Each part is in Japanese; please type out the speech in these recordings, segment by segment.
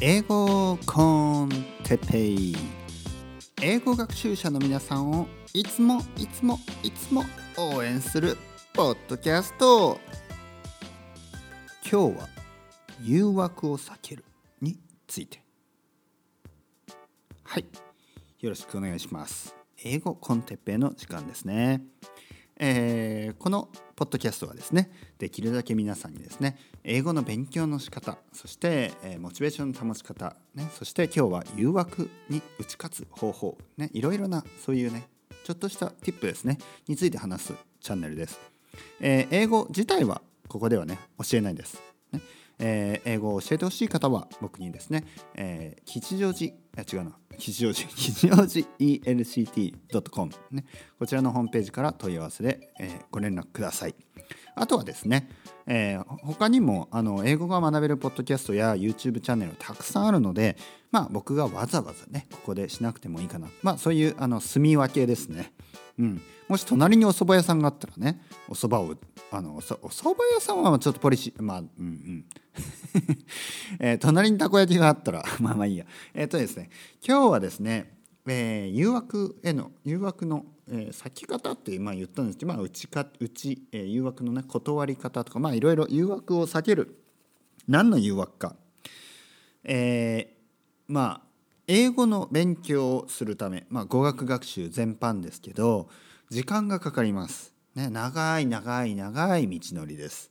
英語コンテペイ。英語学習者の皆さんをいつもいつもいつも応援するポッドキャスト。今日は誘惑を避けるについて。はい。よろしくお願いします。英語コンテッペイの時間ですね。えー、このポッドキャストはですねできるだけ皆さんにですね英語の勉強の仕方そして、えー、モチベーションの保ち方、ね、そして今日は誘惑に打ち勝つ方法、ね、いろいろなそういうねちょっとした tip ですねについて話すチャンネルです、えー、英語自体はここではね教えないです、ね。え、英語を教えてほしい方は僕にですね、え、吉祥寺違うな。吉祥寺 吉祥寺 ELCT.com、ね、こちらのホームページから問い合わせで、えー、ご連絡ください。あとはですね、えー、他にもあの英語が学べるポッドキャストや YouTube チャンネルたくさんあるので、まあ、僕がわざわざねここでしなくてもいいかな、まあ、そういうあの住み分けですね、うん、もし隣にお蕎麦屋さんがあったらねお蕎麦をあのお蕎麦屋さんはちょっとポリシーまあうんうん。えー、隣にたこ焼きがあったら まあまあいいや。えっ、ー、とですね今日はですね、えー、誘惑への誘惑の、えー、方ってまあ言ったんですけど、まあ、うちかうち、えー、誘惑のね断り方とかまあいろいろ誘惑を避ける。何の誘惑か。えー、まあ英語の勉強をするため、まあ、語学学習全般ですけど時間がかかります、ね、長い長い長い道のりです、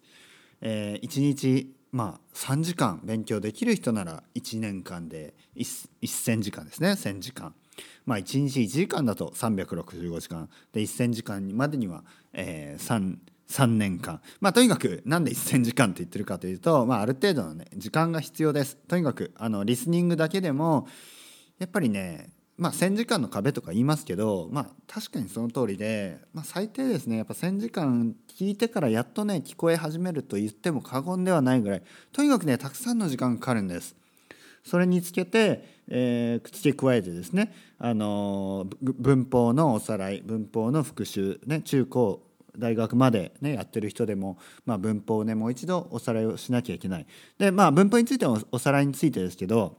えー、1日まあ3時間勉強できる人なら1年間で1,000時間ですね。1,000時間。まあ1日1時間だと365時間。で1,000時間までには、えー、3 3年間。まあとにかくなんで1,000時間って言ってるかというと、まあ、ある程度のね時間が必要です。とにかくあのリスニングだけでもやっぱりねまあ1,000時間の壁とか言いますけどまあ確かにその通りで、まあ、最低ですねやっぱ1,000時間聞いてからやっとね聞こえ始めると言っても過言ではないぐらいとにかくねたくさんの時間かかるんです。それにつけて、えー、付け加えてですね、あの文法のおさらい文法の復習、ね、中高大学まで、ね、やってる人でも、まあ、文法をねもう一度おさらいをしなきゃいけない。でまあ文法についてはおさらいについてですけど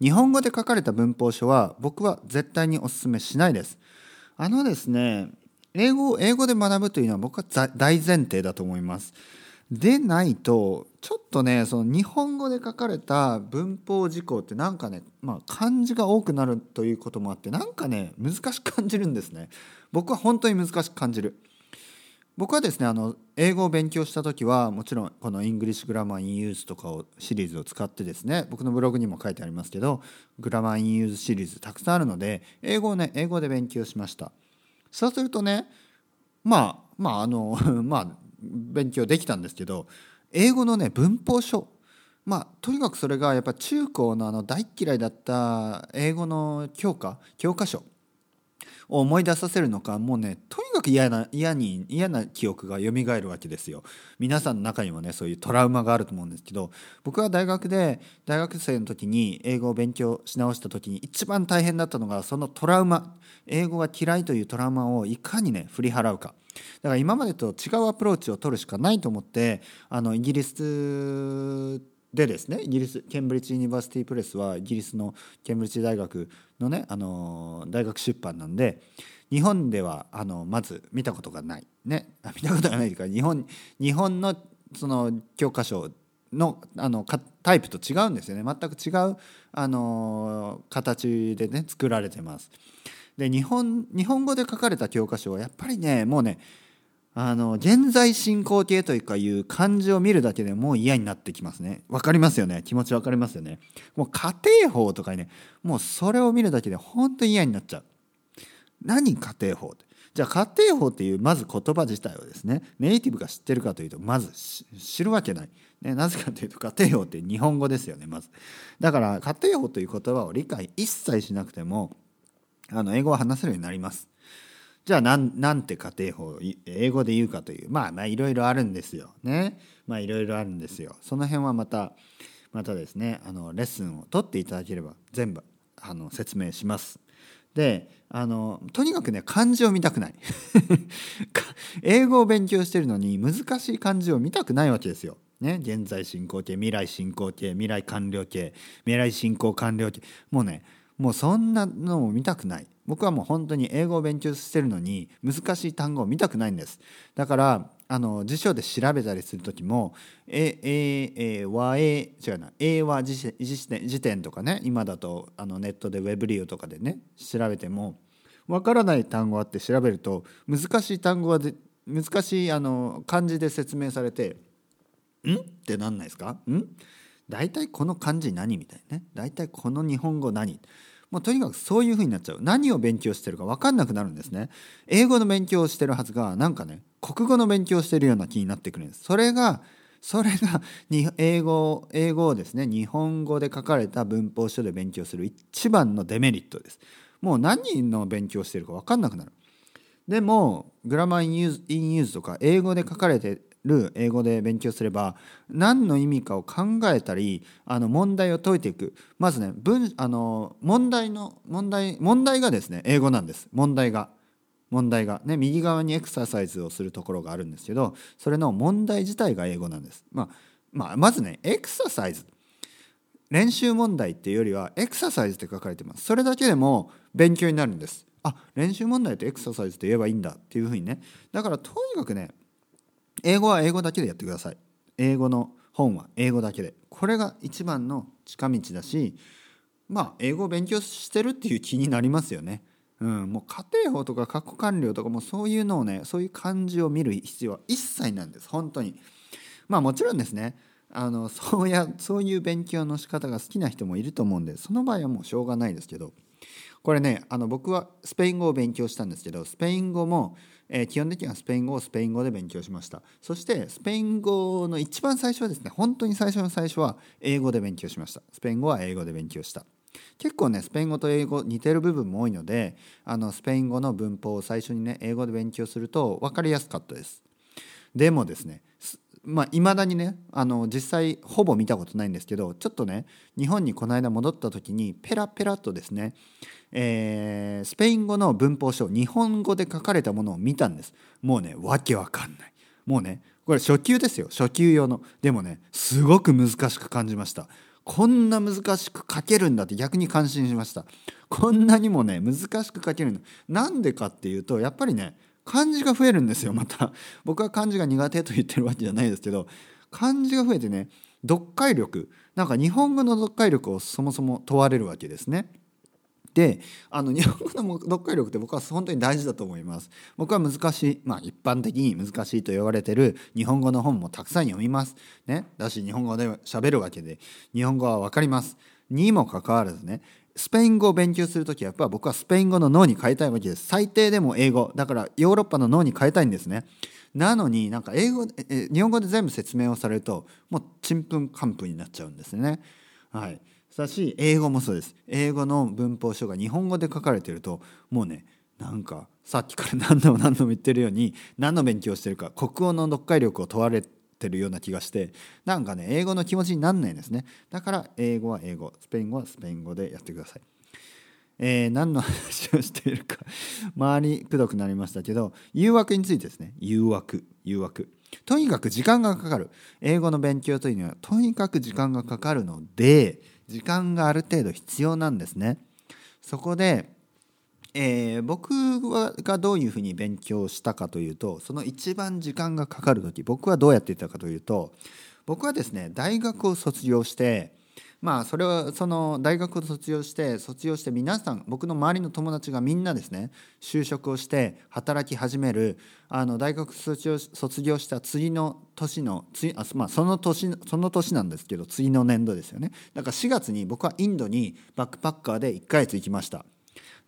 日本語で書かれた文法書は僕は絶対にお勧めしないです。あのですね英語を英語で学ぶというのは僕は大前提だと思います。でないとちょっとねその日本語で書かれた文法事項ってなんかね、まあ、漢字が多くなるということもあってなんかね難しく感じるんですね。僕は本当に難しく感じる。僕はですねあの英語を勉強した時はもちろんこの「イングリッシュ・グラマー・イン・ユーズ」とかをシリーズを使ってですね僕のブログにも書いてありますけど Grammar in Use シリーズたくさんあるので英語をね英語で勉強しました。そうするとねまあまああの まあ勉強できたんですけど英語のね文法書まあとにかくそれがやっぱ中高のあの大嫌いだった英語の教科教科書を思い出させるのかもうねとにかく嫌な嫌に嫌な記憶が蘇るわけですよ。皆さんの中にもねそういうトラウマがあると思うんですけど僕は大学で大学生の時に英語を勉強し直した時に一番大変だったのがそのトラウマ。英語が嫌いというトラウマをいかにね振り払うか。だから今までと違うアプローチを取るしかないと思ってあのイギリスでですねイギリスケンブリッジ・ユニバーシティ・プレスはイギリスのケンブリッジ大学のねあの大学出版なんで日本ではあのまず見たことがない。ね。見たことがないというか日本日本のその教科書のあのタイプと違うんですよね。全く違うあの形でね作られてます。で日本日本語で書かれた教科書はやっぱりねもうねあの現在進行形というかいう漢字を見るだけでもう嫌になってきますね。わかりますよね。気持ちわかりますよね。もう家庭法とかねもうそれを見るだけで本当に嫌になっちゃう。何家庭法って？じゃあ家庭法っていうまず言葉自体をですねネイティブが知ってるかというとまず知るわけない、ね、なぜかというと家庭法って日本語ですよねまず。だから家庭法という言葉を理解一切しなくてもあの英語を話せるようになります。じゃあなんなんて家庭法を英語で言うかというまあまあいろいろあるんですよ。ね。まあいろいろあるんですよ。その辺はまたまたですねあのレッスンを取っていただければ全部あの説明します。であのとにかくね漢字を見たくない。英語を勉強してるのに難しい漢字を見たくないわけですよ。ね、現在進行形未来進行形未来完了形未来進行完了形。もうねもうそんなのを見たくない。僕はもう本当に英語を勉強してるのに難しい単語を見たくないんです。だからあの辞書で調べたりする時も「えええ和英」違うな「英和辞典辞典」とかね今だとあのネットでウェブリューとかでね調べてもわからない単語あって調べると難しい単語はで難しいあの漢字で説明されて「ん?」ってなんないですか？ん？大体この漢字何みたいなね。大体この日本語何。もうとにかくそういう風になっちゃう。何を勉強してるか分かんなくなるんですね。英語の勉強をしてるはずがなんかね国語の勉強してるような気になってくるんです。それがそれが英語英語をですね日本語で書かれた文法書で勉強する一番のデメリットです。もう何の勉強してるか分かんなくなる。でも Grammar in Use in Use とか英語で書かれてる英語で勉強すれば何の意味かを考えたりあの問題を解いていく。まずね文あの問題の問題問題がですね英語なんです。問題が。問題が。ね右側にエクササイズをするところがあるんですけどそれの問題自体が英語なんです。まあ、まあ、まずねエクササイズ。練習問題っていうよりはエクササイズって書かれてます。それだけでも勉強になるんです。あ練習問題ってエクササイズって言えばいいんだっていうふうにね。だからとにかくね英語は英語だけでやってください。英語の本は英語だけで。これが一番の近道だしまあ英語を勉強してるっていう気になりますよね。うん、もう家庭法とか過去完了とかもそういうのをねそういう漢字を見る必要は一切なんです。本当に。まあもちろんですね。あのそうやそういう勉強の仕方が好きな人もいると思うんでその場合はもうしょうがないですけど。これねあの僕はスペイン語を勉強したんですけどスペイン語もえ、基本的にはスペイン語をスペイン語で勉強しました。そしてスペイン語の一番最初はですね本当に最初の最初は英語で勉強しました。スペイン語は英語で勉強した。結構ねスペイン語と英語似てる部分も多いのであのスペイン語の文法を最初にね英語で勉強すると分かりやすかったです。でもですねまあ、未だにねあの実際ほぼ見たことないんですけどちょっとね日本にこの間戻った時にペラペラとですねえー、スペイン語の文法書日本語で書かれたものを見たんです。もうねわけわかんない。もうねこれ初級ですよ。初級用の。でもねすごく難しく感じました。こんな難しく書けるんだって逆に感心しました。こんなにもね難しく書けるの。なんでかっていうとやっぱりね漢字が増えるんですよまた。僕は漢字が苦手と言ってるわけじゃないですけど漢字が増えてね読解力なんか日本語の読解力をそもそも問われるわけですね。であの日本語の読解力って僕は本当に大事だと思います。僕は難しいまあ一般的に難しいと言われてる日本語の本もたくさん読みます。ね。だし日本語で喋るわけで日本語は分かります。にもかかわらずねスペイン語を勉強する時はやっぱ僕はスペイン語の脳に変えたいわけです。最低でも英語。だからヨーロッパの脳に変えたいんですね。なのになんか英語え日本語で全部説明をされるともうちんぷんかんぷんになっちゃうんですね。はい。だし英語もそうです。英語の文法書が日本語で書かれてるともうねなんかさっきから何度も何度も言ってるように何の勉強してるか国語の読解力を問われてるような気がしてなんかね英語の気持ちになんないんですねだから英語は英語スペイン語はスペイン語でやってください。えー、何の話をしているか周りくどくなりましたけど誘惑についてですね誘惑誘惑とにかく時間がかかる英語の勉強というのはとにかく時間がかかるので時間がある程度必要なんですね。そこで、えー、僕がどういうふうに勉強したかというとその一番時間がかかる時僕はどうやっていたかというと僕はですね大学を卒業してまあそれはその大学を卒業して卒業して皆さん僕の周りの友達がみんなですね就職をして働き始めるあの大学卒業卒業した次の年の次あ、まあ、その年その年なんですけど次の年度ですよね。だから4月に僕はインドにバックパッカーで1ヶ月行きました。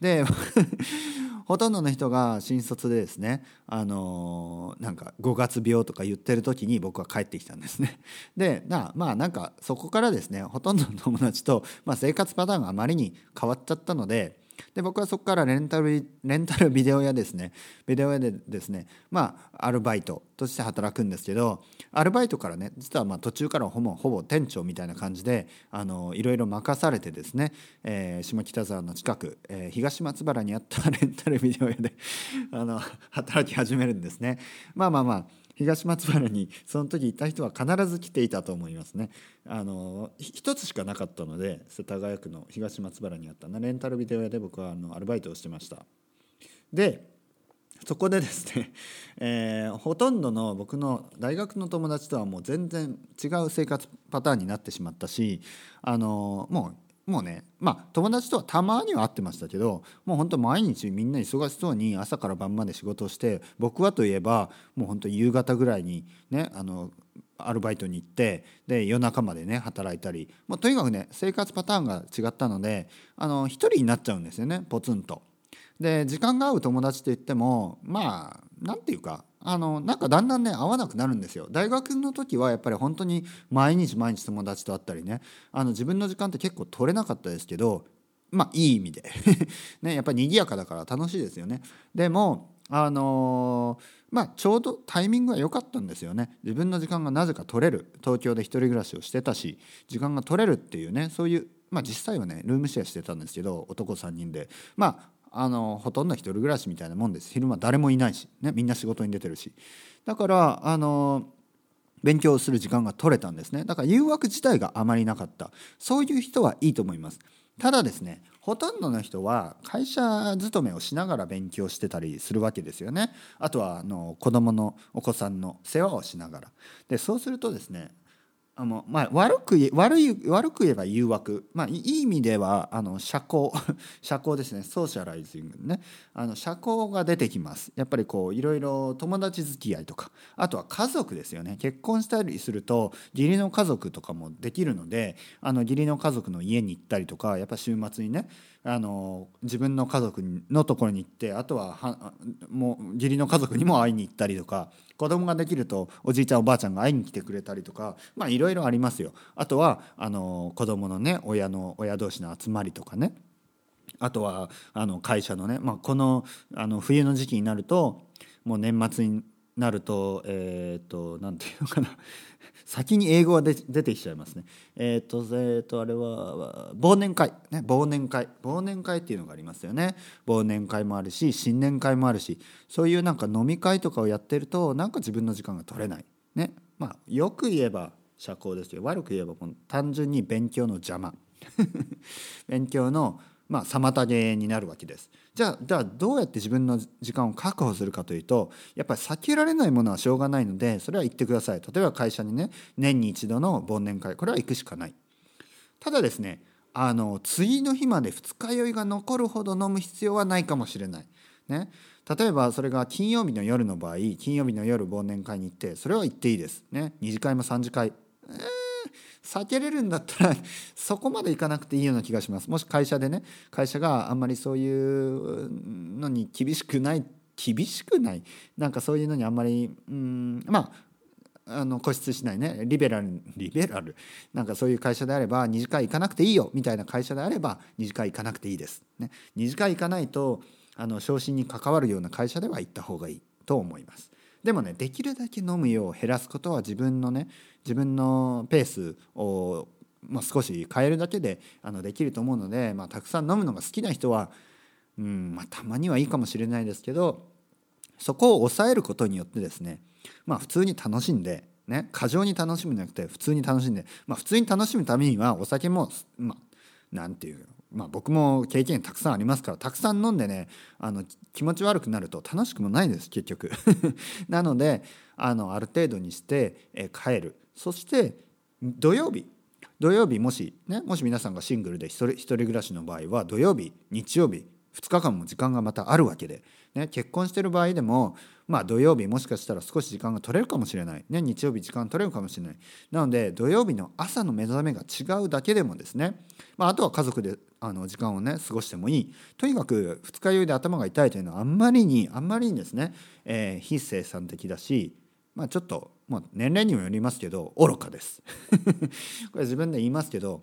で ほとんどの人が新卒でですねあの、なんか5月病とか言ってる時に僕は帰ってきたんですね。でなまあなんかそこからですねほとんどの友達と、まあ、生活パターンがあまりに変わっちゃったのでで僕はそこからレンタルレンタルビデオ屋ですねビデオ屋でですねまあアルバイトとして働くんですけどアルバイトからね実はま途中からほぼほぼ店長みたいな感じであのいろいろ任されてですね、えー、下北沢の近く、えー、東松原にあったレンタルビデオ屋で あの働き始めるんですね。まあまあまあ東松原にその時いた人は必ず来ていたと思いますね。あの一つしかなかったので世田谷区の東松原にあった。レンタルビデオ屋で僕はあのアルバイトをしてました。でそこでですね、えー、ほとんどの僕の大学の友達とはもう全然違う生活パターンになってしまったしあのもうもうねまあ友達とはたまには会ってましたけどもうほんと毎日みんな忙しそうに朝から晩まで仕事をして僕はといえばもうほんと夕方ぐらいにねあのアルバイトに行ってで夜中までね働いたり、まあ、とにかくね生活パターンが違ったのであの一人になっちゃうんですよねポツンと。で時間が合う友達といってもまあ何て言うかあのなんかだんだんね合わなくなるんですよ。大学の時はやっぱり本当に毎日毎日友達と会ったりね。あの自分の時間って結構取れなかったですけどまあいい意味で。ねやっぱり賑やかだから楽しいですよね。でもあのー、まあちょうどタイミングが良かったんですよね。自分の時間がなぜか取れる。東京で一人暮らしをしてたし時間が取れるっていうねそういうまあ実際はねルームシェアしてたんですけど男3人で。まああのほとんど一人暮らしみたいなもんです。昼間誰もいないし、ね、みんな仕事に出てるし。だからあの勉強する時間が取れたんですね。だから誘惑自体があまりなかった。そういう人はいいと思います。ただですねほとんどの人は会社勤めをしながら勉強してたりするわけですよね。あとはあの子供のお子さんの世話をしながら。でそうするとですねあのまあ、悪く悪い悪く言えば誘惑、まあ、いい意味ではあの社交社交ですね。ソーシャライジングね。あの社交が出てきます。やっぱりこういろいろ友達付き合いとかあとは家族ですよね。結婚したりすると義理の家族とかもできるのであの義理の家族の家に行ったりとかやっぱ週末にねあの自分の家族のところに行ってあとははもう義理の家族にも会いに行ったりとか子供ができるとおじいちゃんおばあちゃんが会いに来てくれたりとかまあいろいろありますよ。あとはあの子供のね親の親同士の集まりとかねあとはあの会社のね、まあ、このあの冬の時期になるともう年末になるとえっ、ー、と何て言うのかな 先に英語が出てきちゃいますね。えっ、ー、と、えっ、ー、と、あれは、忘年会。ね、忘年会。忘年会っていうのがありますよね。忘年会もあるし、新年会もあるし、そういうなんか飲み会とかをやってると、なんか自分の時間が取れない。ね。まあ、よく言えば社交ですよ。悪く言えば、単純に勉強の邪魔。勉強のまあ、妨げになるわけです。じゃあじゃあどうやって自分の時間を確保するかというとやっぱり避けられないものはしょうがないのでそれは言ってください例えば会社にね年に一度の忘年会これは行くしかないただですねあの次の日まで二日酔いが残るほど飲む必要はないかもしれない。ね、例えばそれが金曜日の夜の場合金曜日の夜忘年会に行ってそれは行っていいです。ね、2次会も3次会、えー避けれるんだったら そこまでいかなくていいような気がします。もし会社でね会社があんまりそういうのに厳しくない厳しくない？なんかそういうのにあんまりうんまああの固執しないね。リベラルリベラル。なんかそういう会社であれば二次会行かなくていいよ。みたいな会社であれば二次会行かなくていいです。ね、二次会行かないとあの昇進に関わるような会社では行った方がいいと思います。でもねできるだけ飲むよう減らすことは自分のね自分のペースを、まあ、少し変えるだけであのできると思うので、まあ、たくさん飲むのが好きな人は、うんまあ、たまにはいいかもしれないですけどそこを抑えることによってですね、まあ、普通に楽しんで、ね、過剰に楽しむんじゃなくて普通に楽しんで、まあ、普通に楽しむためにはお酒も、まあ、なんていうまあ、僕も経験たくさんありますからたくさん飲んでねあの気持ち悪くなると楽しくもないです結局。なのであのある程度にして、え帰る。そして土曜日。土曜日もしねもし皆さんがシングルで一人一人暮らしの場合は土曜日日曜日2日間も時間がまたあるわけで、ね、結婚してる場合でも、まあ、土曜日もしかしたら少し時間が取れるかもしれない、ね、日曜日時間取れるかもしれない。なので土曜日の朝の目覚めが違うだけでもですね、まあ、あとは家族であの時間をね過ごしてもいい。とにかく二日酔いで頭が痛いというのはあんまりにあんまりにですね、えー、非生産的だし、まあ、ちょっと、まあ、年齢にもよりますけど愚かです。これ自分で言いますけど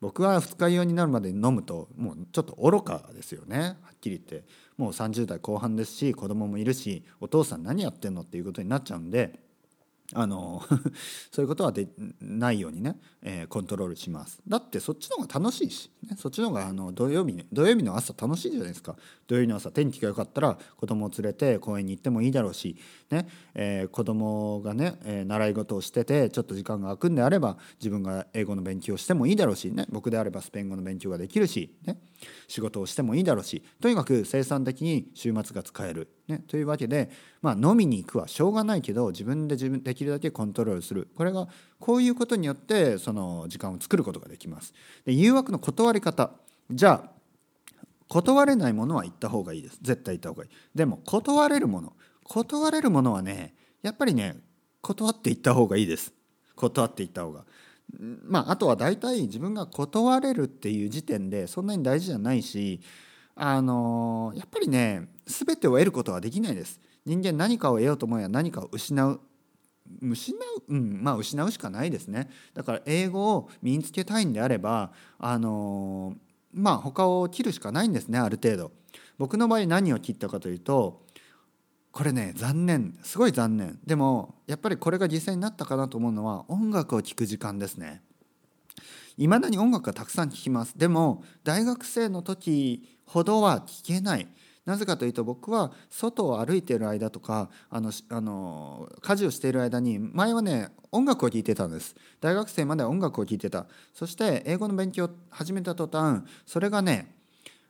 僕は二日酔いになるまで飲むともうちょっと愚かですよね。はっきり言って。もう30代後半ですし子供もいるしお父さん何やってんのっていうことになっちゃうんであの そういうことはでないようにね、えー、コントロールします。だってそっちの方が楽しいし、ね、そっちの方があの土曜日土曜日の朝楽しいじゃないですか。土曜日の朝天気が良かったら子供を連れて公園に行ってもいいだろうし、ねえー、子供がね、えー、習い事をしててちょっと時間が空くんであれば自分が英語の勉強をしてもいいだろうし、ね、僕であればスペイン語の勉強ができるし、ね、仕事をしてもいいだろうしとにかく生産的に週末が使える、ね、というわけで、まあ、飲みに行くはしょうがないけど自分で自分できるだけコントロールする。これがこういうことによってその時間を作ることができます。で誘惑の断り方。じゃあ断れないものは言った方がいいです。絶対言った方がいい。でも断れるもの。断れるものはねやっぱりね断っていった方がいいです。断っていった方が。まああとは大体自分が断れるっていう時点でそんなに大事じゃないしあのやっぱりね全てを得ることはできないです。人間何かを得ようと思えば何かを失う。失う、うん、まあ失うしかないですね。だから英語を身につけたいんであればあのまあ他を切るしかないんですねある程度。僕の場合何を切ったかというとこれね残念。すごい残念。でもやっぱりこれが実際になったかなと思うのは音楽を聴く時間ですね。いまだに音楽がたくさん聴きます。でも大学生の時ほどは聴けない。なぜかというと僕は外を歩いている間とかあのあの家事をしている間に前はね音楽を聴いてたんです。大学生までは音楽を聴いてた。そして英語の勉強を始めた途端それがね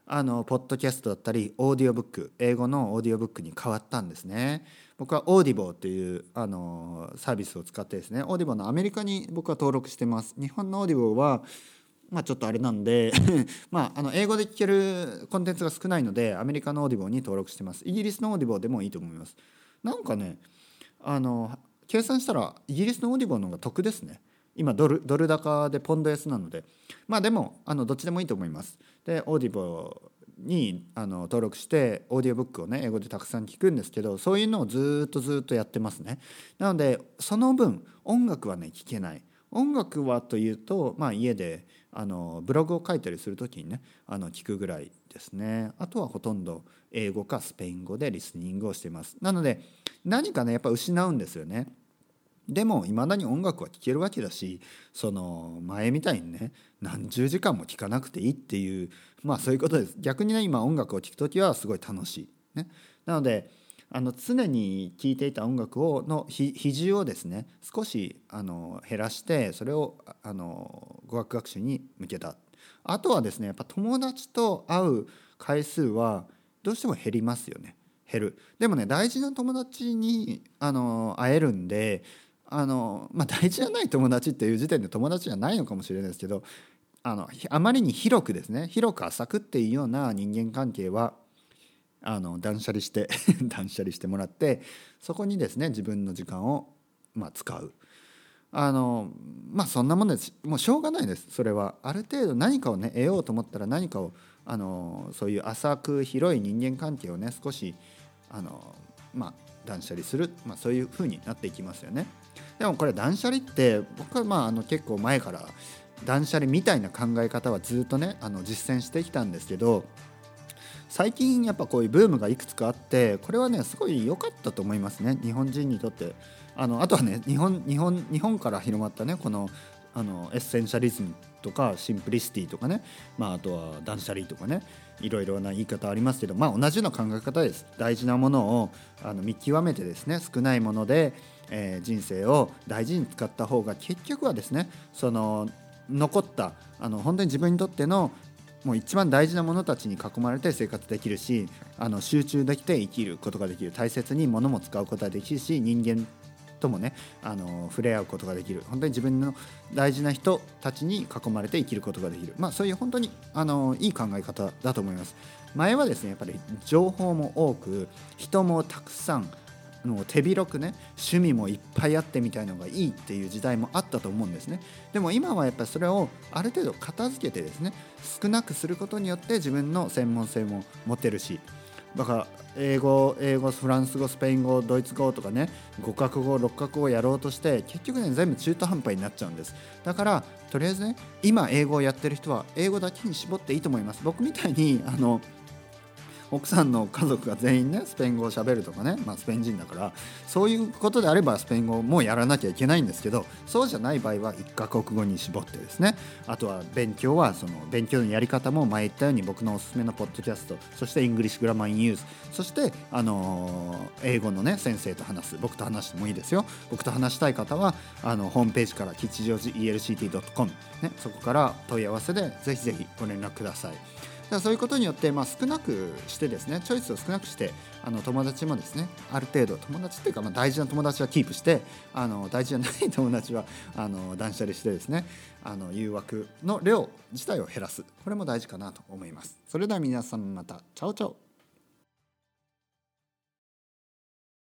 あのポッドキャストだったりオーディオブック英語のオーディオブックに変わったんですね。僕は Audible というあのサービスを使ってですね Audible のアメリカに僕は登録してます。日本の Audible はまあちょっとあれなんで まああの英語で聞けるコンテンツが少ないのでアメリカの Audible に登録してますイギリスの Audible でもいいと思いますなんかねあの計算したらイギリスの Audible の方が得ですね今ドルドル高でポンド安なのでまあでもあのどっちでもいいと思います。で Audible にあの登録してオーディオブックをね英語でたくさん聞くんですけどそういうのをずっとずっとやってますね。なのでその分音楽はね聞けない。音楽はというと、まあ、家であのブログを書いたりする時にねあの聞くぐらいですね。あとはほとんど英語かスペイン語でリスニングをしています。なので何かねやっぱ失うんですよね。でもいまだに音楽は聴けるわけだしその前みたいにね何十時間も聴かなくていいっていうまあそういうことです。逆にね今音楽を聴く時はすごい楽しい。ね、なのであの常に聴いていた音楽をの比重をですね少しあの減らしてそれをあの語学学習に向けた。あとはですねやっぱ友達と会う回数はどうしても減りますよね。減る。でもね大事な友達にあの会えるんであの、まあ、大事じゃない友達っていう時点で友達じゃないのかもしれないですけどあのあまりに広くですね広く浅くっていうような人間関係はあの断捨離して 断捨離してもらってそこにですね自分の時間を、まあ、使う。あのまあそんなもんですもうしょうがないですそれはある程度何かをね得ようと思ったら何かをあのそういう浅く広い人間関係をね少しあのまあ断捨離する、まあ、そういう風になっていきますよね。でもこれ断捨離って僕はまああの結構前から断捨離みたいな考え方はずっとねあの実践してきたんですけど最近やっぱこういうブームがいくつかあってこれはねすごい良かったと思いますね。日本人にとって。あのあとはね日本日本日本から広まったねこのあのエッセンシャリズムとかシンプリシティとかね、まあ、あとは断捨離とかね。いろいろな言い方ありますけど、まあ、同じような考え方です。大事なものをあの見極めてですね少ないもので、えー、人生を大事に使った方が結局はですねその残ったあの本当に自分にとってのもう一番大事なものたちに囲まれて生活できるしあの集中できて生きることができる。大切に物も使うことができるし人間ともねあの触れ合うことができる。本当に自分の大事な人たちに囲まれて生きることができる、まあ、そういう本当にあのいい考え方だと思います。前はですねやっぱり情報も多く人もたくさんの手広くね趣味もいっぱいあってみたいのがいいっていう時代もあったと思うんですね。でも今はやっぱりそれをある程度片付けてですね少なくすることによって自分の専門性も持てるしだから英語英語フランス語スペイン語ドイツ語とかね5カ国語6カ国語やろうとして結局ね全部中途半端になっちゃうんです。だからとりあえずね今英語をやってる人は英語だけに絞っていいと思います。僕みたいにあの奥さんの家族が全員ねスペイン語をしゃべるとかね、まあ、スペイン人だからそういうことであればスペイン語もやらなきゃいけないんですけどそうじゃない場合は1カ国語に絞ってですね。あとは勉強はその勉強のやり方も前言ったように僕のおすすめのポッドキャストそして English Grammar in Use そして、あのー英語のね先生と話す。僕と話してもいいですよ。僕と話したい方はあのホームページから吉祥寺 ELCT.com、ね、そこから問い合わせでぜひぜひご連絡ください。だからそういうことによって、まあ、少なくしてですねチョイスを少なくしてあの友達もですねある程度友達っていうか、まあ、大事な友達はキープしてあの大事じゃない友達はあの断捨離してですねあの誘惑の量自体を減らす。これも大事かなと思います。それでは皆さんまた。チャオチャオ。